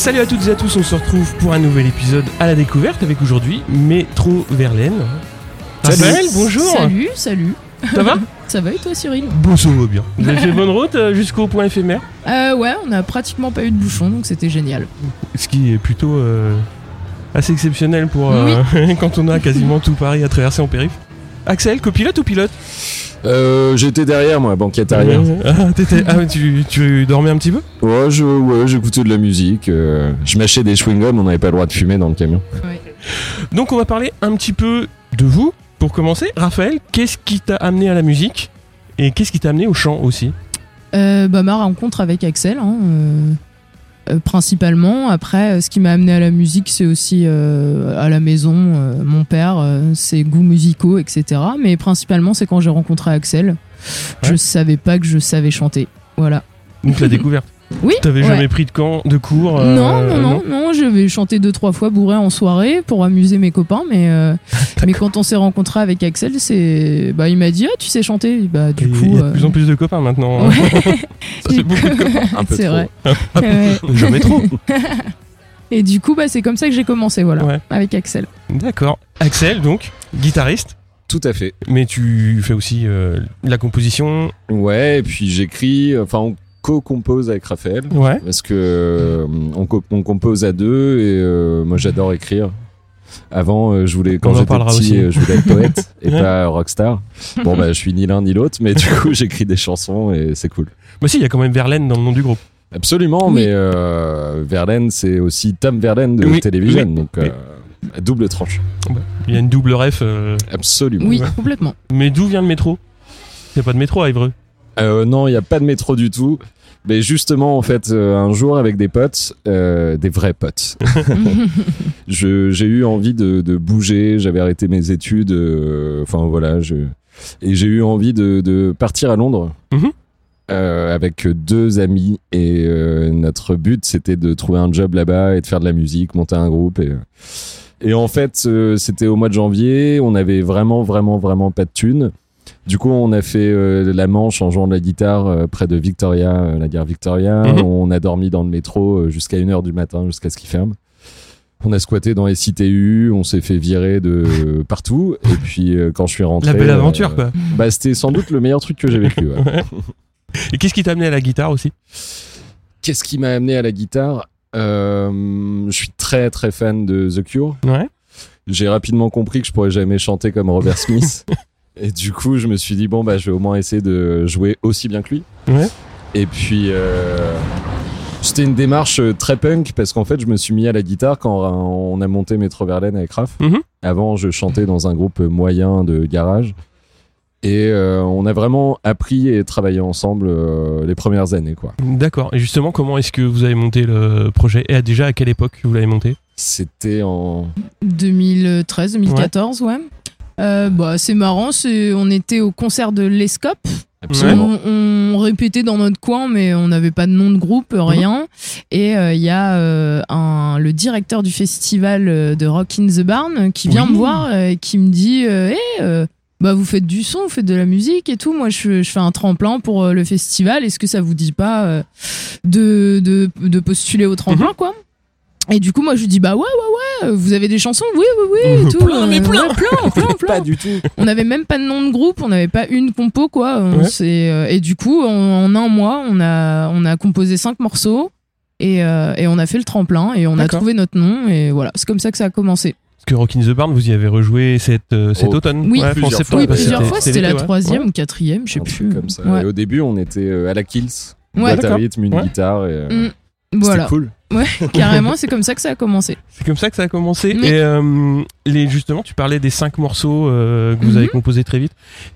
Salut à toutes et à tous, on se retrouve pour un nouvel épisode à la découverte avec aujourd'hui Métro Verlaine. Salut. Bonjour. Salut, salut. Ça va? Ça va et toi, Cyril? Bon, ça va bien. Vous avez fait bonne route euh, jusqu'au point éphémère, euh, Ouais, on a pratiquement pas eu de bouchon, donc c'était génial. ce qui est plutôt euh, assez exceptionnel pour euh, quand on a quasiment tout Paris à traverser en périph. Axel, copilote ou pilote? Euh, J'étais derrière moi, banquette arrière. Ah, t'étais- ah, tu, tu dormais un petit peu? Ouais, je, ouais, j'écoutais de la musique. euh, je mâchais des chewing-gums, on n'avait pas le droit de fumer dans le camion. Donc on va parler un petit peu de vous. Pour commencer, Raphaël, qu'est-ce qui t'a amené à la musique? Et qu'est-ce qui t'a amené au chant aussi? Euh, bah, ma rencontre avec Axel, hein, euh, principalement. Après, euh, ce qui m'a amené à la musique, c'est aussi euh, à la maison, euh, mon père, euh, ses goûts musicaux, etc. Mais principalement, c'est quand j'ai rencontré Axel. Je savais pas que je savais chanter. Voilà. Donc la découverte. Oui. T'avais ouais. jamais pris de camp, de cours euh, non, non, non, non, je vais chanter deux, trois fois bourré en soirée pour amuser mes copains, mais, euh, mais quand on s'est rencontré avec Axel, c'est, bah, il m'a dit, ah, tu sais chanter, bah, Et du Il coup, y a de euh, plus en plus de copains maintenant. ouais. Ça fait beaucoup de copains. Un peu c'est trop. vrai. Ouais. Jamais trop. Et du coup, bah, c'est comme ça que j'ai commencé, voilà, Ouais. avec Axel. D'accord. Axel, donc, guitariste, Tout à fait. mais tu fais aussi euh, la composition. Ouais, et puis j'écris, enfin on co-compose avec Raphaël. Ouais. Parce que euh, on, co- on compose à deux et euh, moi j'adore écrire. Avant, euh, je voulais quand j'étais petit, aussi. euh, je voulais être poète et Ouais. pas rockstar. Bon bah je suis ni l'un ni l'autre, mais du coup j'écris des chansons et c'est cool. Bah si, il y a quand même Verlaine dans le nom du groupe. Absolument, Oui. mais euh, Verlaine c'est aussi Tom Verlaine de Oui, Télévision, oui, donc euh, double tranche. Il y a une double ref. euh, Absolument. Oui, complètement. Mais d'où vient le métro? Il n'y a pas de métro à Évreux. Euh, non, il n'y a pas de métro du tout. Mais justement, en fait, euh, un jour avec des potes, euh, des vrais potes, j'ai eu envie de, de bouger. J'avais arrêté mes études. euh, Enfin voilà, je, et j'ai eu envie de, de partir à Londres Mhm. euh, avec deux amis. Et euh, notre but, c'était de trouver un job là-bas et de faire de la musique, monter un groupe. Et, et en fait, euh, c'était au mois de janvier. On avait vraiment, vraiment, vraiment pas de thunes. Du coup, on a fait euh, la Manche en jouant de la guitare euh, près de Victoria, euh, la gare Victoria. Mhm. On a dormi dans le métro jusqu'à 1h du matin, jusqu'à ce qu'il ferme. On a squatté dans les CTU, on s'est fait virer de partout. Et puis, quand je suis rentré. La belle aventure, quoi. Bah, c'était sans doute le meilleur truc que j'ai vécu. ouais. Et qu'est-ce qui t'a amené à la guitare aussi? Qu'est-ce qui m'a amené à la guitare? Euh, Je suis très, très fan de The Cure. Ouais. j'ai rapidement compris que je pourrais jamais chanter comme Robert Smith. et du coup, je me suis dit, bon, bah, je vais au moins essayer de jouer aussi bien que lui. Ouais. Et puis, euh, C'était une démarche euh, très punk parce qu'en fait, je me suis mis à la guitare quand euh, on a monté Métro Verlaine avec Raph. Mhm. Avant, je chantais dans un groupe moyen de garage. Et euh, on a vraiment appris et travaillé ensemble euh, les premières années, quoi. D'accord. Et justement, comment est-ce que vous avez monté le projet? Et déjà, à quelle époque vous l'avez monté? C'était en 2013, 2014, ouais. Euh, bah, c'est marrant, c'est- on était au concert de l'Escope. absolument. On, on répétait dans notre coin, mais on n'avait pas de nom de groupe, rien. Et euh, il y a euh, un, le directeur du festival euh, de Rock in the Barn qui vient Oui. me voir euh, et qui me dit euh, Hey, euh, bah vous faites du son, vous faites de la musique et tout. Moi, je, je fais un tremplin pour euh, le festival. Est-ce que ça vous dit pas euh, de, de, de postuler au tremplin, quoi? Et du coup, moi, je lui dis bah ouais, ouais, ouais. Vous avez des chansons Oui, oui, oui. et tout. Plein, mais Euh, plein. ouais, plein, plein, plein Pas du tout. on n'avait même pas de nom de groupe, on n'avait pas une compo quoi. On Ouais. s'est- euh, et du coup, en, en un mois, on a on a composé cinq morceaux et, euh, et on a fait le tremplin et on a trouvé notre nom et voilà, c'est comme ça que ça a commencé. Parce que Rock in the Barn, vous y avez rejoué cet, euh, cet Oh, automne oui. Ouais, en Plusieurs septembre. fois, oui, plusieurs fois, c'était la troisième Ouais. ou quatrième, je sais plus. truc comme ça. Ouais. Et au début, on était euh, à la Kills. Ouais. D'accord. rythme, une Ouais. guitare. Et, euh, Mm. Voilà, C'était cool. carrément, c'est comme ça que ça a commencé. C'est comme ça que ça a commencé. Oui. Et euh, les, justement, tu parlais des cinq morceaux euh, que vous Mhm. avez composés très vite.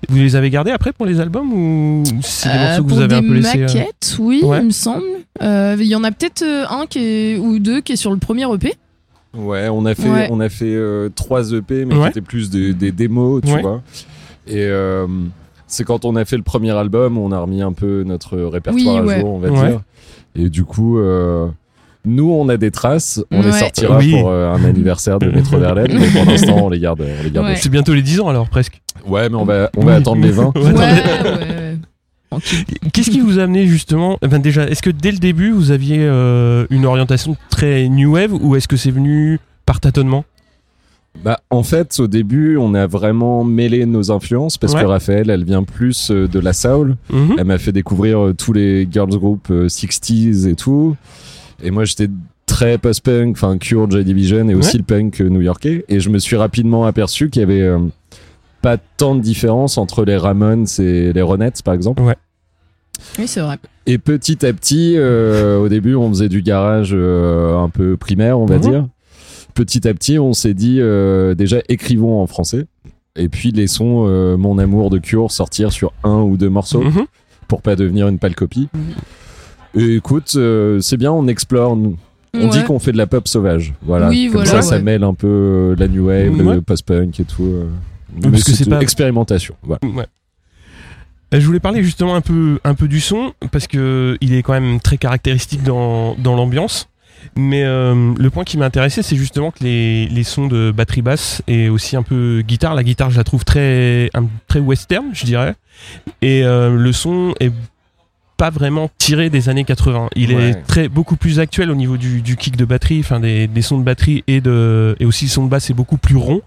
Vous les avez gardés après pour les albums ou c'est des Euh, morceaux que pour vous avez des un peu laissés euh, maquettes, oui, Ouais. il me semble. Euh, Il y en a peut-être un qui est, ou deux qui est sur le premier EP. Ouais, on a fait, Ouais. on a fait euh, trois EP, mais Ouais. qui étaient plus des, des démos, tu Ouais. vois. Et euh, c'est quand on a fait le premier album, on a remis un peu notre répertoire Oui, à ouais. jour, on va Ouais. dire. Et du coup, euh, nous, on a des traces, on les sortira Oui. pour euh, un anniversaire de Métro Verlaine, mais pour l'instant, on les garde. On les garde. Ouais. C'est bientôt les 10 ans alors presque. Ouais, mais on va, on va Oui. attendre les 20. Ouais, Ouais, attendez. ouais. Tranquille. Qu'est-ce qui vous a amené justement enfin, Déjà, est-ce que dès le début vous aviez euh, une orientation très new wave ou est-ce que c'est venu par tâtonnement? Bah, en fait, au début, on a vraiment mêlé nos influences parce Ouais. que Raphaël, elle vient plus euh, de la soul. Mhm. Elle m'a fait découvrir tous les girls group euh, 60s et tout. Et moi, j'étais très post-punk, enfin Cure, Joy Division et aussi Ouais. le punk new-yorkais. Et je me suis rapidement aperçu qu'il y avait euh, pas tant de différence entre les Ramones et les Ronettes, par exemple. Oui, c'est vrai. Et petit à petit, euh, au début, on faisait du garage euh, un peu primaire, on va Mhm. dire. Petit à petit, on s'est dit euh, déjà écrivons en français. Et puis laissons euh, mon amour de Cure sortir sur un ou deux morceaux Mhm. pour pas devenir une pâle copie. Et écoute, euh, c'est bien, on explore. nous. On Ouais. dit qu'on fait de la pop sauvage. Voilà. Oui, Comme voilà, ça, ça mêle un peu euh, la new wave, Ouais. le post-punk et tout. euh. parce que c'est pas- expérimentation. Voilà. Ouais. Je voulais parler justement un peu, un peu du son parce que il est quand même très caractéristique dans, dans l'ambiance. Mais euh, le point qui m'a intéressé, c'est justement que les, les sons de batterie basse et aussi un peu guitare. La guitare, je la trouve très, un- très western, je dirais. Et euh, le son est pas vraiment tiré des années 80. Il Ouais. est très beaucoup plus actuel au niveau du, du kick de batterie, enfin des, des sons de batterie et de et aussi le son de basse est beaucoup plus rond.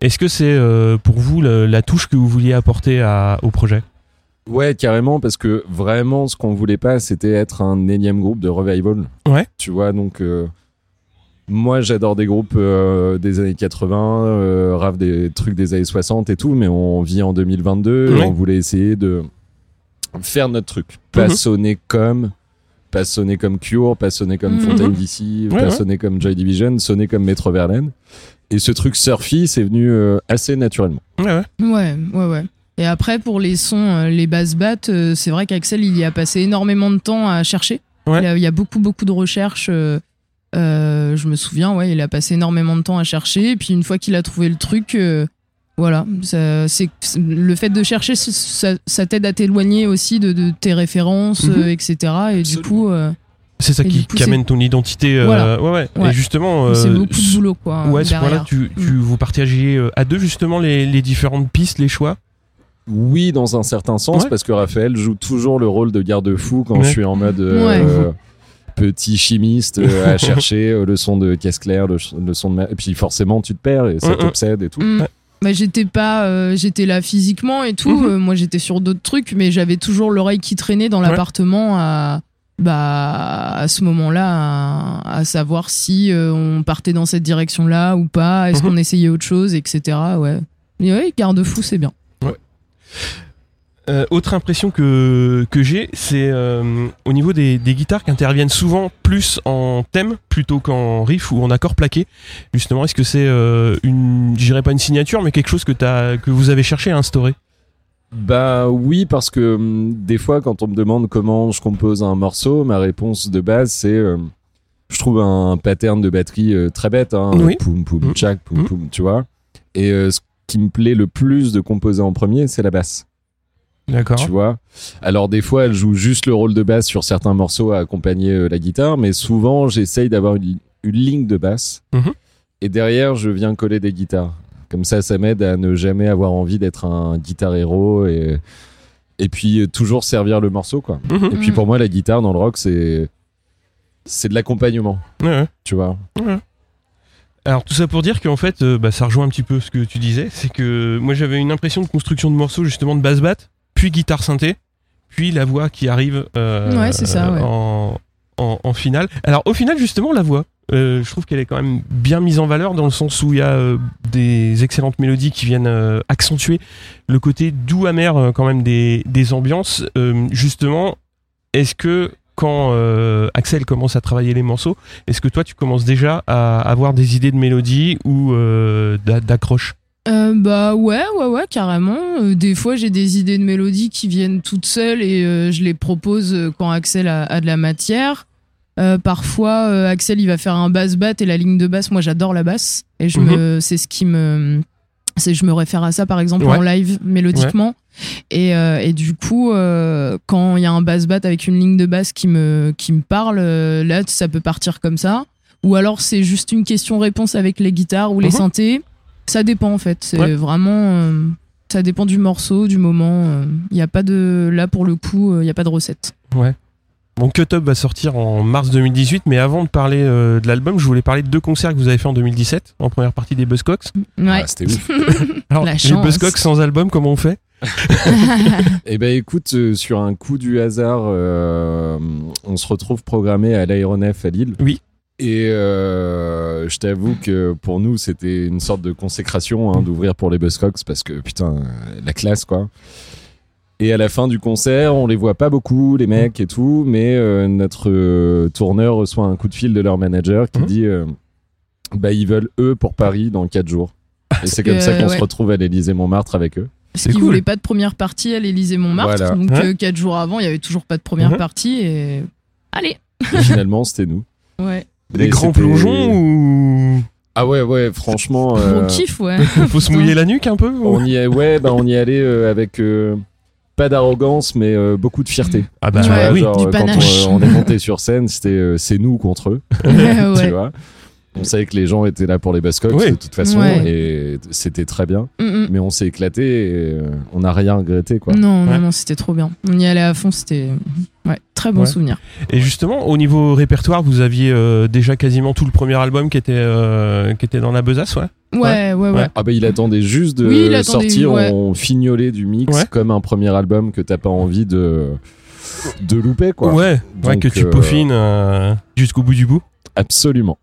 Est-ce que c'est euh, pour vous le- la touche que vous vouliez apporter à- au projet? Ouais, carrément, parce que vraiment, ce qu'on voulait pas, c'était être un énième groupe de revival. Ouais. Tu vois, donc. euh, moi, j'adore des groupes euh, des années 80, euh, rave des trucs des années 60 et tout, mais on vit en 2022 et Ouais. on voulait essayer de faire notre truc. Pas Mhm. sonner comme. Pas sonner comme Cure, pas sonner comme Mhm. Fontaine DC, Ouais, pas ouais. sonner comme Joy Division, sonner comme Metro Verlaine. Et ce truc surfy, c'est venu euh, assez naturellement. Ouais, ouais. Ouais. Et après, pour les sons, euh, les basses battes, euh, c'est vrai qu'Axel, il y a passé énormément de temps à chercher. Ouais. Il, y a, il y a beaucoup, beaucoup de recherches. euh, je me souviens, ouais, il a passé énormément de temps à chercher. Et puis, une fois qu'il a trouvé le truc, euh, voilà. Ça, c'est, c'est- le fait de chercher, ça, ça- t'aide à t'éloigner aussi de, de tes références, Mhm. euh, etc. Et Absolument. du coup, euh, C'est ça qui, du coup, qui c'est- amène ton identité. euh, Voilà. ouais, ouais. Ouais. Et justement, euh, c'est beaucoup de boulot, quoi. Ouais, à ce derrière. point-là, tu, tu vous partagiez euh, à deux justement les, les différentes pistes, les choix? Oui, dans un certain sens, Ouais. parce que Raphaël joue toujours le rôle de garde-fou quand Ouais. je suis en mode euh, petit chimiste euh, à chercher euh, le son de caisse claire, le, son de. Et puis forcément, tu te perds et ça Mm, mm. t'obsède et tout. Mm. Bah, j'étais pas euh, j'étais là physiquement et tout Mhm. Euh, moi j'étais sur d'autres trucs mais j'avais toujours l'oreille qui traînait dans Ouais. l'appartement à bah à ce moment-là à, à savoir si euh, on partait dans cette direction-là ou pas est-ce Mhm. qu'on essayait autre chose etc ouais et ouais garde-fou c'est bien Euh, autre impression que, que j'ai, c'est euh, au niveau des, des guitares qui interviennent souvent plus en thème plutôt qu'en riff ou en accord plaqué. Justement, est-ce que c'est euh, une, je dirais pas une signature, mais quelque chose que, t'as, que vous avez cherché à instaurer? Bah oui, parce que hum, des fois, quand on me demande comment je compose un morceau, ma réponse de base, c'est euh, je trouve un pattern de batterie très bête, hein, Oui. poum poum Mm. tchac, poum Mm. poum, tu vois. Et ce qui me plaît le plus de composer en premier, c'est la basse, D'accord. tu vois. Alors des fois, elle joue juste le rôle de basse sur certains morceaux à accompagner euh, la guitare, mais souvent, j'essaye d'avoir une, une ligne de basse. Mhm. Et derrière, je viens coller des guitares. Comme ça, ça m'aide à ne jamais avoir envie d'être un guitar héros et, et puis euh, toujours servir le morceau, quoi. Mhm. Et puis pour moi, la guitare dans le rock, c'est c'est de l'accompagnement, Ouais, tu vois. Alors tout ça pour dire qu'en fait, euh, bah, ça rejoint un petit peu ce que tu disais, c'est que moi j'avais une impression de construction de morceaux justement de basse batte, puis guitare synthé, puis la voix qui arrive euh, Ouais, c'est ça, ouais. en, en, en finale. Alors au final justement la voix, euh, je trouve qu'elle est quand même bien mise en valeur dans le sens où il y a euh, des excellentes mélodies qui viennent accentuer le côté doux amer quand même des, des ambiances. Justement, est-ce que quand Axel commence à travailler les morceaux, est-ce que toi tu commences déjà à avoir des idées de mélodie ou d'a- d'accroche Euh, bah ouais, ouais, ouais, carrément. Euh, des fois, j'ai des idées de mélodies qui viennent toutes seules et euh, je les propose euh, quand Axel a, a de la matière. Parfois, Axel, il va faire un basse batte et la ligne de basse. Moi, j'adore la basse et je me, c'est ce qui me, c'est je me réfère à ça par exemple Ouais. en live mélodiquement. Et, et du coup, quand il y a un basse batte avec une ligne de basse qui me, qui me parle, là, ça peut partir comme ça. Ou alors, c'est juste une question-réponse avec les guitares ou les Mhm. synthés. Ça dépend en fait. C'est Ouais. vraiment. euh, ça dépend du morceau, du moment. Il n'y a pas de. Là, pour le coup, il n'y a pas de recette. Bon, Cut Up va sortir en mars 2018, mais avant de parler euh, de l'album, je voulais parler de deux concerts que vous avez fait en 2017, en première partie des Buzzcocks. Ouais. Ah, C'était ouf. Alors, La les. Buzzcocks sans album, comment on fait? Eh ben écoute, euh, sur un coup du hasard, euh, on se retrouve programmé à l'aéronef à Lille. Oui. Et euh, je t'avoue que pour nous, c'était une sorte de consécration hein, d'ouvrir pour les Buzzcocks parce que putain, la classe quoi. Et à la fin du concert, on les voit pas beaucoup, les mecs et tout, mais euh, notre euh, tourneur reçoit un coup de fil de leur manager qui Mhm. dit euh, bah ils veulent eux pour Paris dans 4 jours. Et c'est comme Euh, ça qu'on ouais. se retrouve à l'Élysée Montmartre avec eux. Parce C'est qu'ils cool. voulaient pas de première partie à l'Élysée Montmartre. Voilà. Donc, Ouais. euh, quatre jours avant, il y avait toujours pas de première Mhm. partie. Et. Allez Et finalement, c'était nous. Ouais. Des grands plongeons ou Ah ouais, ouais, franchement. Euh, kiff, ouais. faut se mouiller la nuque un peu ou- on y est, ouais, bah, on y allait euh, avec euh, pas d'arrogance, mais euh, beaucoup de fierté. Ah bah Tu Ouais, vois, oui. genre, du quand on, on est monté sur scène, c'était euh, c'est nous contre eux, Ouais, tu ouais. vois. On savait que les gens étaient là pour les Buzzcocks Oui. de toute façon, Ouais. et c'était très bien. Mm, mm. Mais on s'est éclaté et euh, on n'a rien regretté, quoi. Non, Ouais. non, non, c'était trop bien. On y allait à fond, c'était. Ouais, très bon Ouais. souvenir. Et justement, au niveau répertoire, vous aviez euh, déjà quasiment tout le premier album qui était, euh, qui était dans la besace, ouais? Ouais, ouais, ouais. Ouais. Ah bah il attendait juste de Oui, il attendait, sortir ouais. en fignolet du mix Ouais. comme un premier album que t'as pas envie de de louper quoi. Ouais, ouais, Donc, que tu euh, peaufines euh, jusqu'au bout du bout. Absolument.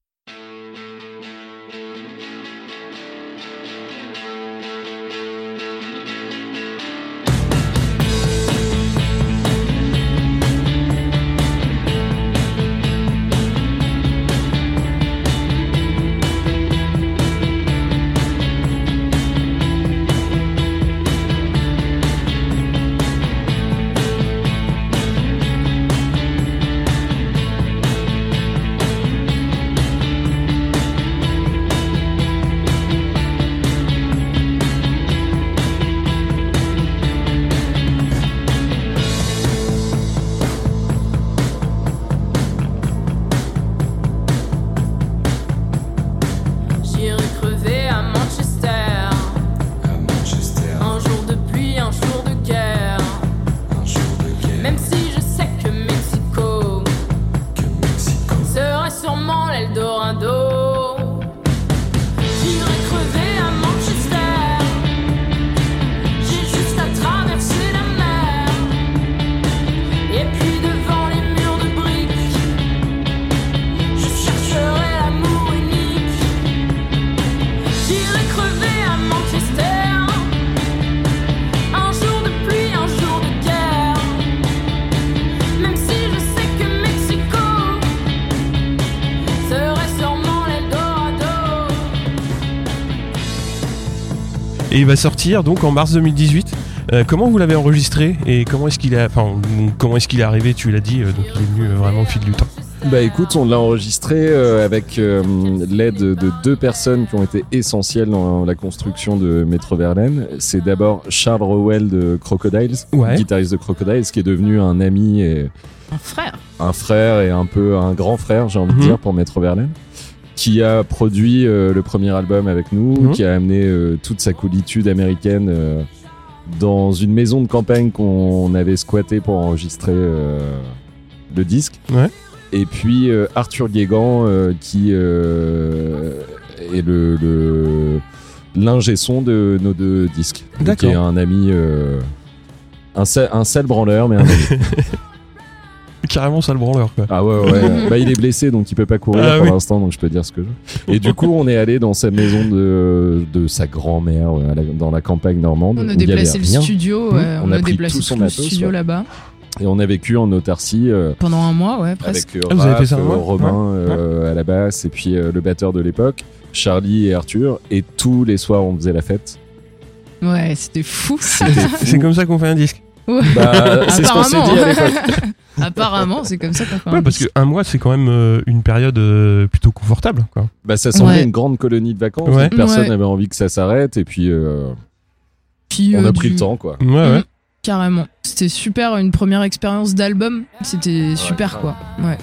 Et il va sortir donc en mars 2018. Euh, comment vous l'avez enregistré et comment est-ce qu'il a, enfin, comment est-ce qu'il est arrivé Tu l'as dit, euh, donc il est venu euh, vraiment au fil du temps. Bah écoute, on l'a enregistré euh, avec euh, l'aide de deux personnes qui ont été essentielles dans la construction de Metro Verlaine. C'est d'abord Charles Rowell de Crocodiles, Ouais. guitariste de Crocodiles, qui est devenu un ami et Un frère. un frère et un peu un grand frère, j'ai envie Mhm. de dire, pour Metro Verlaine, qui a produit euh, le premier album avec nous, Mhm. qui a amené euh, toute sa coolitude américaine euh, dans une maison de campagne qu'on avait squattée pour enregistrer le disque. Ouais. Et puis Arthur Guégan, qui est le, le l'ingé son de nos deux disques. D'accord. Qui est un ami, euh, un, sale, un sale branleur, mais un ami. Carrément, ça le branleur quoi. Ah ouais, ouais. bah, il est blessé, donc il peut pas courir Ah pour oui. l'instant, donc je peux dire ce que je veux. Et du coup, on est allé dans sa maison de, de sa grand-mère, euh, dans la campagne normande. On a déplacé le rien. studio, Mmh. ouais, On on, a déplacé tout son tout le matos, studio ouais. là-bas Et on a vécu en autarcie euh, pendant un mois, ouais, presque. avec euh, Ah, vous avez Raph, fait ça, euh, ouais. Romain euh, à la basse, et puis euh, le batteur de l'époque, Charlie et Arthur. Et tous les soirs, on faisait la fête. Ouais, c'était fou. C'était fou. C'est comme ça qu'on fait un disque. Ouais. Bah, c'est ce qu'on s'est dit à l'époque. Apparemment, c'est comme ça qu'on fait Ouais, un parce qu'un mois, c'est quand même euh, une période euh, plutôt confortable quoi. Bah, ça semblait Ouais. une grande colonie de vacances. Ouais. Personne Ouais. n'avait envie que ça s'arrête, et puis euh, Puis, on euh, a pris du- le temps, quoi. Ouais, ouais. Mm, Carrément. C'était super, une première expérience d'album. C'était super, quoi. Ouais.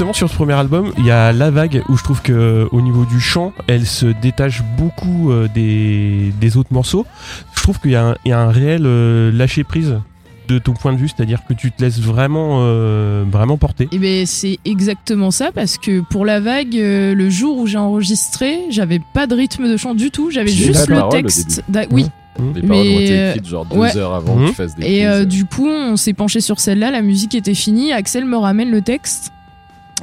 Justement sur ce premier album, il y a La Vague où je trouve que euh, au niveau du chant, elle se détache beaucoup euh, des, des autres morceaux. Je trouve qu'il y, a un- il y a un réel euh, lâcher prise de ton point de vue, c'est-à-dire que tu te laisses vraiment euh, vraiment porter. Et ben c'est exactement ça parce que pour la vague, euh, le jour où j'ai enregistré, j'avais pas de rythme de chant du tout, j'avais juste le texte. d'a- Oui. Les paroles ont été Mais, écrites genre deux ouais. heures avant que tu fasses des Et euh, du coup, on s'est penché sur celle-là, la musique était finie, Axel me ramène le texte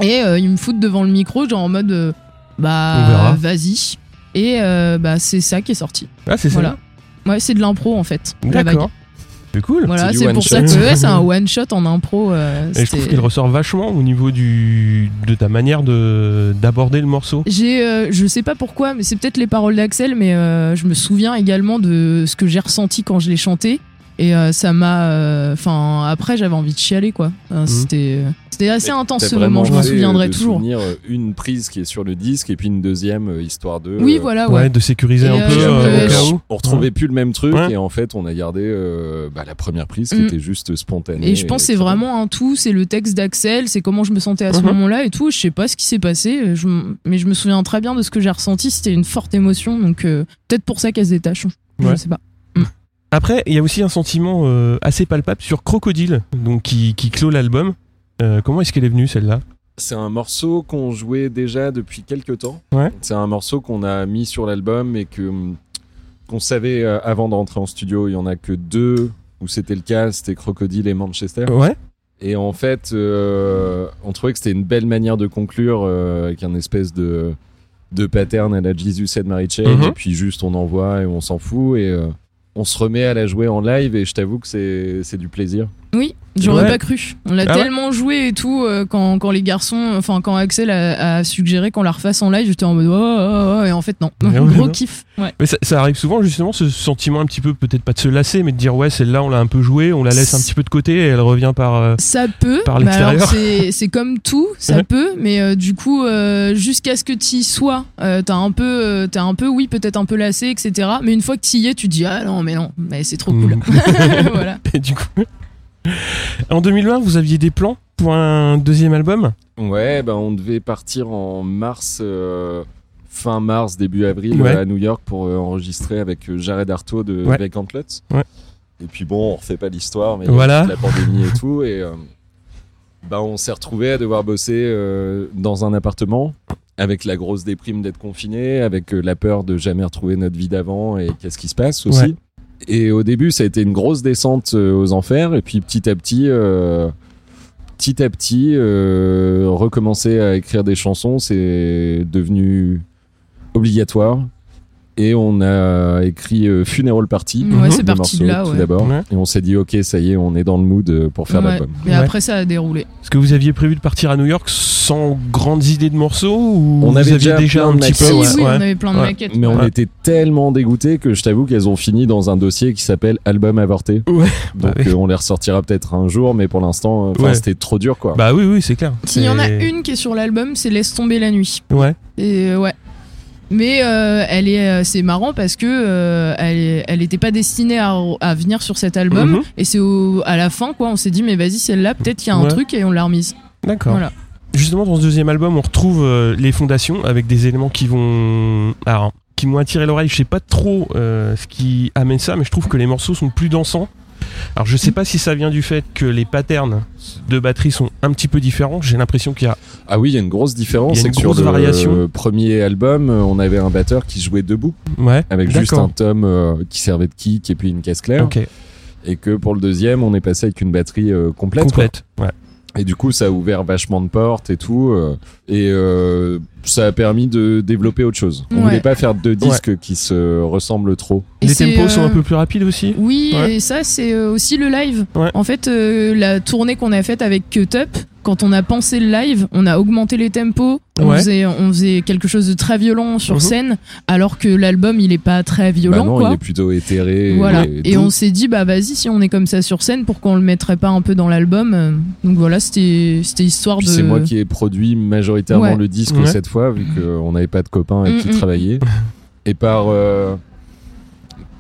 et euh, il me fout devant le micro, genre en mode euh, bah vas-y. Et euh, bah c'est ça qui est sorti. Ah c'est ça. Voilà. Ouais, c'est de l'impro en fait. la vague. D'accord. C'est cool. Voilà, C'est du c'est one pour shot. ça que ouais, c'est un one shot en impro. euh, Et je trouve c'était- qu'il ressort vachement au niveau du de ta manière de d'aborder le morceau. J'ai, euh, je sais pas pourquoi, mais c'est peut-être les paroles d'Axel, mais euh, je me souviens également de ce que j'ai ressenti quand je l'ai chanté. Et euh, ça m'a. euh, Enfin, après, j'avais envie de chialer, quoi. C'était, euh, c'était assez Mais intense ce moment, je m'en souviendrai de toujours. souvenir, une prise qui est sur le disque et puis une deuxième histoire de. Oui, voilà, Ouais, ouais. de sécuriser Et, un peu euh, au cas où. On retrouvait plus le même truc Ouais. et en fait on a gardé euh, bah, la première prise qui Mm. était juste spontanée. Et je pense que c'est vraiment un tout, c'est le texte d'Axel, c'est comment je me sentais à ce Mhm. moment-là et tout. Je sais pas ce qui s'est passé, je mais je me souviens très bien de ce que j'ai ressenti. C'était une forte émotion, donc euh, peut-être pour ça qu'elle se détache. Je Ouais. sais pas. Après, il y a aussi un sentiment euh, assez palpable sur Crocodile, donc qui, qui clôt l'album. Euh, comment est-ce qu'elle est venue celle-là? C'est un morceau qu'on jouait déjà depuis quelques temps. Ouais. C'est un morceau qu'on a mis sur l'album et que qu'on savait euh, avant de rentrer en studio. Il y en a que deux où c'était le cas, c'était Crocodile et Manchester. Ouais. Et en fait, euh, on trouvait que c'était une belle manière de conclure euh, avec un espèce de de pattern à la Jesus and Mary Chain. Et puis juste on envoie et on s'en fout et euh, on se remet à la jouer en live. Et je t'avoue que c'est du plaisir. Oui, j'aurais Ouais. pas cru. On l'a Ah ouais tellement joué et tout euh, quand, quand les garçons, enfin quand Axel a, a suggéré qu'on la refasse en live, j'étais en mode oh, oh, oh, et en fait non, Ouais, ouais, gros kiff. Ouais. Mais ça, ça arrive souvent justement ce sentiment un petit peu peut-être pas de se lasser mais de dire ouais celle-là on l'a un peu jouée, on la laisse un petit peu de côté et elle revient par euh, Ça peut, Par l'extérieur. c'est c'est comme tout, ça Ouais. peut, mais euh, du coup euh, jusqu'à ce que tu y sois, t'as un peu, t'as un peu oui peut-être un peu lassé etc. Mais une fois que tu y es, tu te dis ah non mais non, mais c'est trop cool. Mm. voilà. et du coup en 2020 vous aviez des plans pour un deuxième album? Ouais, bah on devait partir en mars, euh, fin mars, début avril Ouais. à New York pour euh, enregistrer avec euh, Jared Artaud de Ouais. Ouais. Et puis bon, on refait pas l'histoire, mais il y a Voilà. la pandémie et tout. Et euh, bah on s'est retrouvé à devoir bosser dans un appartement avec la grosse déprime d'être confiné, avec la peur de jamais retrouver notre vie d'avant et qu'est-ce qui se passe aussi. Et au début, ça a été une grosse descente euh, aux enfers. Et puis petit à petit, euh, petit à petit, euh, recommencer à écrire des chansons, c'est devenu obligatoire. Et on a écrit euh, Funeral Party, Ouais, Mhm. c'est le parti de morceau, là. tout Ouais. d'abord. Ouais. Et on s'est dit, ok, ça y est, on est dans le mood euh, pour faire Ouais. l'album. Mais Ouais. après ça a déroulé. Est-ce que vous aviez prévu de partir à New York sans grandes idées de morceaux ou On vous avait aviez déjà un petit peu ouais, oui, ouais. on avait plein de Ouais. maquettes. Mais on Ouais. était tellement dégoûtés que je t'avoue qu'elles ont fini dans un dossier qui s'appelle Album avorté. Ouais. Donc Bah euh, on les ressortira peut-être un jour, mais pour l'instant, euh, Ouais. c'était trop dur quoi. Bah oui oui c'est clair. S'il y en a une qui est sur l'album, c'est Laisse tomber la nuit. Ouais. Et ouais. Mais euh, elle est, euh, c'est marrant parce que euh, elle, était pas destinée à, à venir sur cet album. Mhm. Et c'est au- à la fin quoi, on s'est dit mais vas-y celle-là, peut-être qu'il y a un Ouais. truc et on l'a remise. D'accord. Voilà. Justement, dans ce deuxième album, on retrouve euh, les fondations avec des éléments qui vont, alors, qui m'ont attiré l'oreille. Je sais pas trop euh, ce qui amène ça, mais je trouve que les morceaux sont plus dansants. Alors, je sais pas si ça vient du fait que les patterns de batterie sont un petit peu différents. J'ai l'impression qu'il y a. Ah oui, il y a une grosse différence. Il y a une sur grosse le variation. premier album, euh, on avait un batteur qui jouait debout, Ouais. avec juste un tom euh, qui servait de kick et puis une caisse claire. Et que pour le deuxième, on est passé avec une batterie euh, complète. quoi. Complète. Ouais. Et du coup, ça a ouvert vachement de portes et tout. euh, et euh, ça a permis de développer autre chose. On Ouais. voulait pas faire deux disques qui se ressemblent trop. Et les tempos sont euh, un peu plus rapides aussi. Oui, Ouais. et ça c'est euh, aussi le live. Ouais. En fait, euh, la tournée qu'on a faite avec Cut Up, quand on a pensé le live, on a augmenté les tempos, on, Ouais. faisait, on faisait quelque chose de très violent sur Mhm. scène, alors que l'album il est pas très violent bah non, quoi. il est plutôt éthéré. Voilà. et Et on s'est dit, bah vas-y, si on est comme ça sur scène, pourquoi on le mettrait pas un peu dans l'album euh, Donc voilà, c'était c'était histoire Puis de. c'est moi qui ai produit majoritairement Ouais. le disque Ouais. cette fois, vu qu'on n'avait pas de copains avec qui Mm, mm. travailler. Et par euh,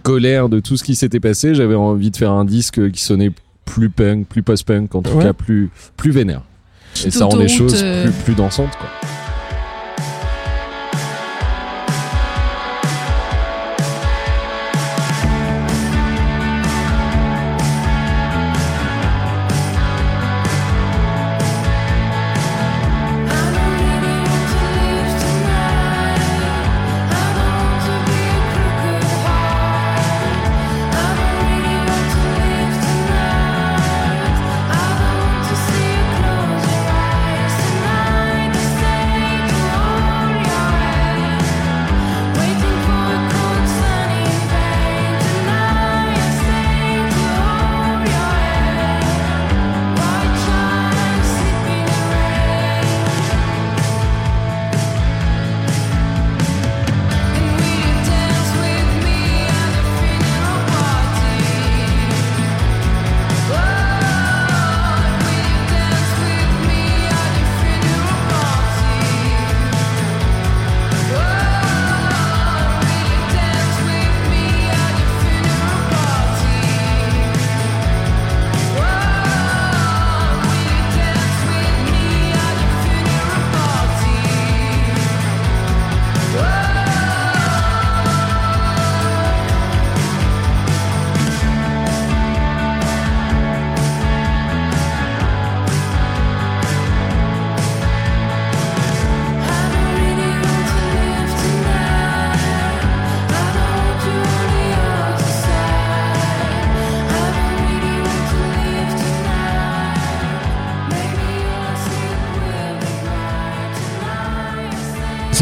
colère de tout ce qui s'était passé, j'avais envie de faire un disque qui sonnait plus punk, plus post-punk, en tout Ouais. cas plus, plus vénère. Et ça rend les choses euh, plus, plus dansantes. Quoi.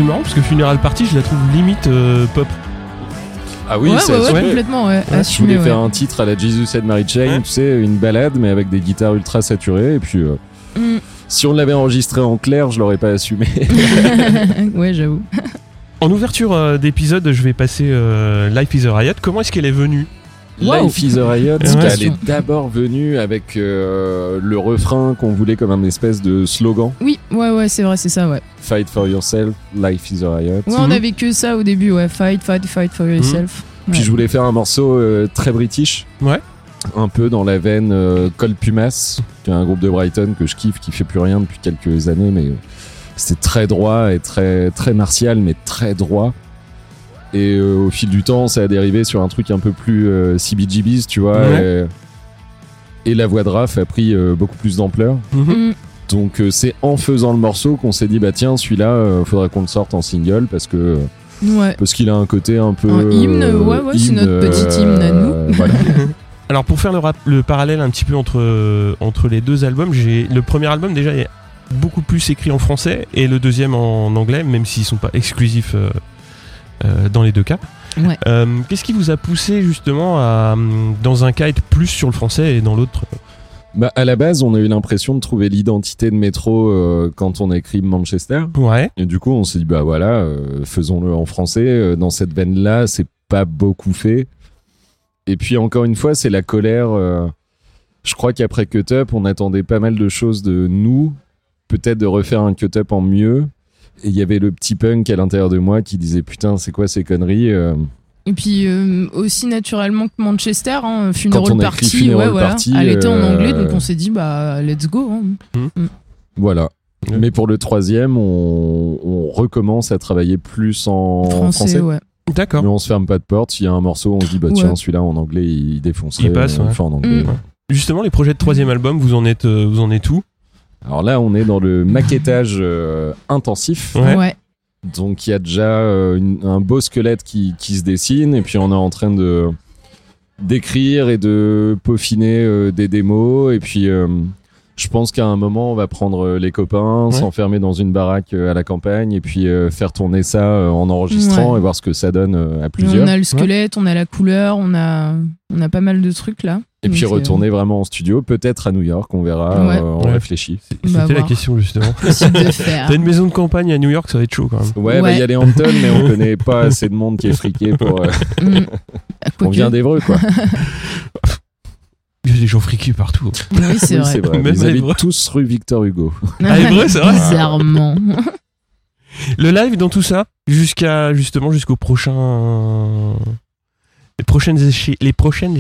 Marrant parce que Funeral Party, je la trouve limite euh, pop. Ah oui, ouais, c'est ouais, ouais, assumé. complètement, ouais. Ouais, Je voulais ouais. faire un titre à la Jesus and Mary Chain, Ouais. tu sais, une balade, mais avec des guitares ultra saturées. Et puis, euh, Mm. si on l'avait enregistré en clair, je l'aurais pas assumé. ouais, j'avoue. En ouverture euh, d'épisode, je vais passer euh, Life is a Riot. Comment est-ce qu'elle est venue? Wow. Life is a Riot, Ouais. elle est d'abord venue avec euh, le refrain qu'on voulait comme un espèce de slogan. Oui, ouais, ouais, c'est vrai, c'est ça, ouais. Fight for yourself, life is a riot. Ouais, on avait que ça au début, ouais. Fight, fight, fight for yourself. Puis Ouais. je voulais faire un morceau euh, très british. Ouais. Un peu dans la veine euh, Cold Pumas, qui est un groupe de Brighton que je kiffe, qui fait plus rien depuis quelques années, mais euh, c'était très droit et très, très martial, mais très droit. Et euh, au fil du temps, ça a dérivé sur un truc un peu plus euh, CBGBs, tu vois. Ouais. Et, et la voix de Raph a pris euh, beaucoup plus d'ampleur. Mm. Donc euh, c'est en faisant le morceau qu'on s'est dit bah tiens celui-là euh, faudrait qu'on le sorte en single parce que Ouais. parce qu'il a un côté un peu Un hymne, euh, ouais, ouais, c'est notre petit hymne à euh, voilà. Alors pour faire le, rap- le parallèle un petit peu entre, entre les deux albums, j'ai le premier album déjà est beaucoup plus écrit en français et le deuxième en anglais, même s'ils sont pas exclusifs euh, euh, dans les deux cas. Ouais. Euh, Qu'est-ce qui vous a poussé justement à, hum, dans un cas, être plus sur le français et dans l'autre Bah, à la base, on a eu l'impression de trouver l'identité de métro euh, quand on a écrit Manchester. Ouais. Et du coup, on s'est dit, bah voilà, euh, faisons-le en français. Euh, Dans cette veine-là, c'est pas beaucoup fait. Et puis, encore une fois, c'est la colère. euh, je crois qu'après Cut Up, on attendait pas mal de choses de nous. Peut-être de refaire un Cut Up en mieux. Et il y avait le petit punk à l'intérieur de moi qui disait, putain, c'est quoi ces conneries euh, Et puis euh, aussi naturellement que Manchester, hein, Quand Funeral on a écrit Party, Funeral ouais, voilà. Party, Elle était en euh, anglais, donc on s'est dit bah let's go. hein. Voilà. Ouais. Mais pour le troisième, on, on recommence à travailler plus en français, français. ouais. D'accord. Mais on se ferme pas de porte. S'il y a un morceau, on se dit bah Ouais. tiens, celui-là en anglais, il défoncerait. Il passe, fait en anglais. Justement, les projets de troisième album, vous en êtes, vous en êtes où? Alors là, on est dans le maquettage euh, intensif. Ouais. Ouais. Donc il y a déjà euh, une- un beau squelette qui, qui se dessine et puis on est en train de d'écrire et de peaufiner euh, des démos et puis euh, je pense qu'à un moment on va prendre euh, les copains, Ouais. s'enfermer dans une baraque euh, à la campagne et puis euh, faire tourner ça euh, en enregistrant Ouais. et voir ce que ça donne euh, à plusieurs On a le squelette, on a la couleur, on a, on a pas mal de trucs là. Et puis retourner vraiment en studio, peut-être à New York, on verra, Ouais. euh, on Ouais. réfléchit. Bah, C'était la voir. question justement. T'as une maison de campagne à New York, ça va être chaud quand même. Ouais, bah, Ouais. il y a les Hamptons, mais on connaît pas assez de monde qui est friqué pour. euh, Mm. on vient d'Evreux, quoi. Il y a des gens friqués partout. Oui, c'est Oui, vrai. c'est vrai. Même Ils à habitent tous rue Victor Hugo. Ah, Évreux, c'est vrai Bizarrement. Le live dans tout ça, jusqu'à justement jusqu'au prochain. Les prochaines échéances. Les prochaines.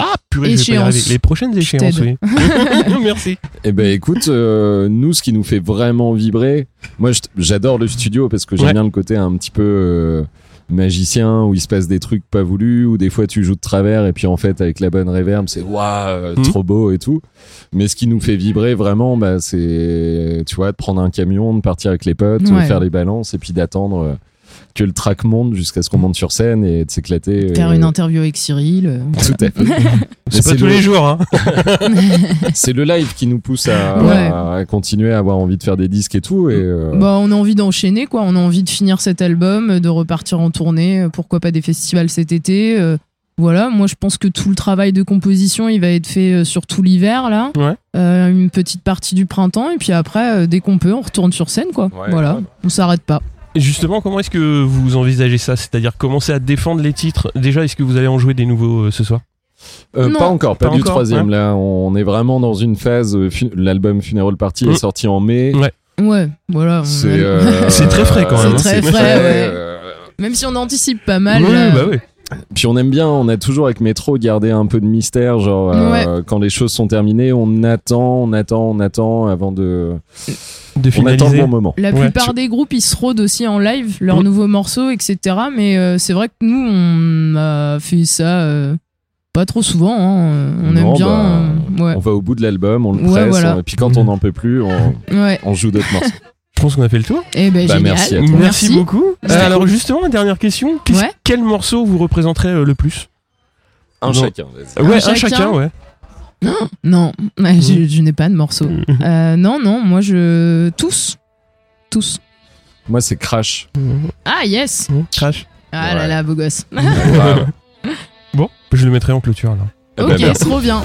Ah, purée, je vais pas y Échéances. arriver. Les prochaines échéances, oui. Merci. Eh ben, écoute, euh, nous, ce qui nous fait vraiment vibrer, moi, j'adore le studio parce que j'aime Ouais. bien le côté un petit peu euh, magicien où il se passe des trucs pas voulus, où des fois tu joues de travers et puis en fait, avec la bonne reverb, c'est waouh, Mhm. trop beau et tout. Mais ce qui nous fait vibrer vraiment, bah, c'est, tu vois, de prendre un camion, de partir avec les potes, de faire les balances et puis d'attendre euh, que le track monte jusqu'à ce qu'on monte sur scène et de s'éclater. Faire euh, une interview avec Cyril. euh, Tout à fait. C'est pas tous le- les jours, hein. C'est le live qui nous pousse à, Ouais. à continuer à avoir envie de faire des disques et tout. Et, euh, Bah, on a envie d'enchaîner, quoi. On a envie de finir cet album, de repartir en tournée. Pourquoi pas des festivals cet été. euh, Voilà, moi je pense que tout le travail de composition, il va être fait sur tout l'hiver là, Ouais. Euh, une petite partie du printemps et puis après, euh, dès qu'on peut, on retourne sur scène quoi. Ouais, voilà, ouais. on s'arrête pas. Justement, comment est-ce que vous envisagez ça? C'est-à-dire commencer à défendre les titres? Déjà, est-ce que vous allez en jouer des nouveaux euh, ce soir? Euh, pas encore, pas, Pas du encore, troisième. ouais. Là, on est vraiment dans une phase. euh, L'album Funeral Party Mm. est sorti en mai. Ouais. Ouais, voilà. C'est euh, très frais, quand même, C'est hein. très frais, ouais. euh, Même si on anticipe pas mal. Oui, là, bah oui. Puis on aime bien, on a toujours avec Métro gardé un peu de mystère, genre euh, quand les choses sont terminées, on attend, on attend, on attend avant de, De on attend le finaliser. bon moment. La Ouais. plupart des groupes, ils se rôdent aussi en live, leurs Mm. nouveaux morceaux, etc. Mais euh, c'est vrai que nous, on a fait ça euh, pas trop souvent. hein. On Non, aime bien. bah, euh, ouais. On va au bout de l'album, on le Ouais, presse, voilà. et puis quand on n'en peut plus, on, Ouais. on joue d'autres morceaux. Je pense qu'on a fait le tour. Eh ben, Bah, merci à toi. Merci, beaucoup. Euh, alors cool. justement, la dernière question. Quel morceau vous représenterait euh, le plus? Un chacun. Ouais, un chacun chacun, ouais. Non, ouais, je, Mm. je n'ai pas de morceau. Euh, non, non, moi je. Tous. Tous. Moi, c'est Crash. Ah, yes Mmh, Crash. Ah là Ouais. là, beau gosse. Bon, je le mettrai en clôture là. Ah bah, ok, trop bien.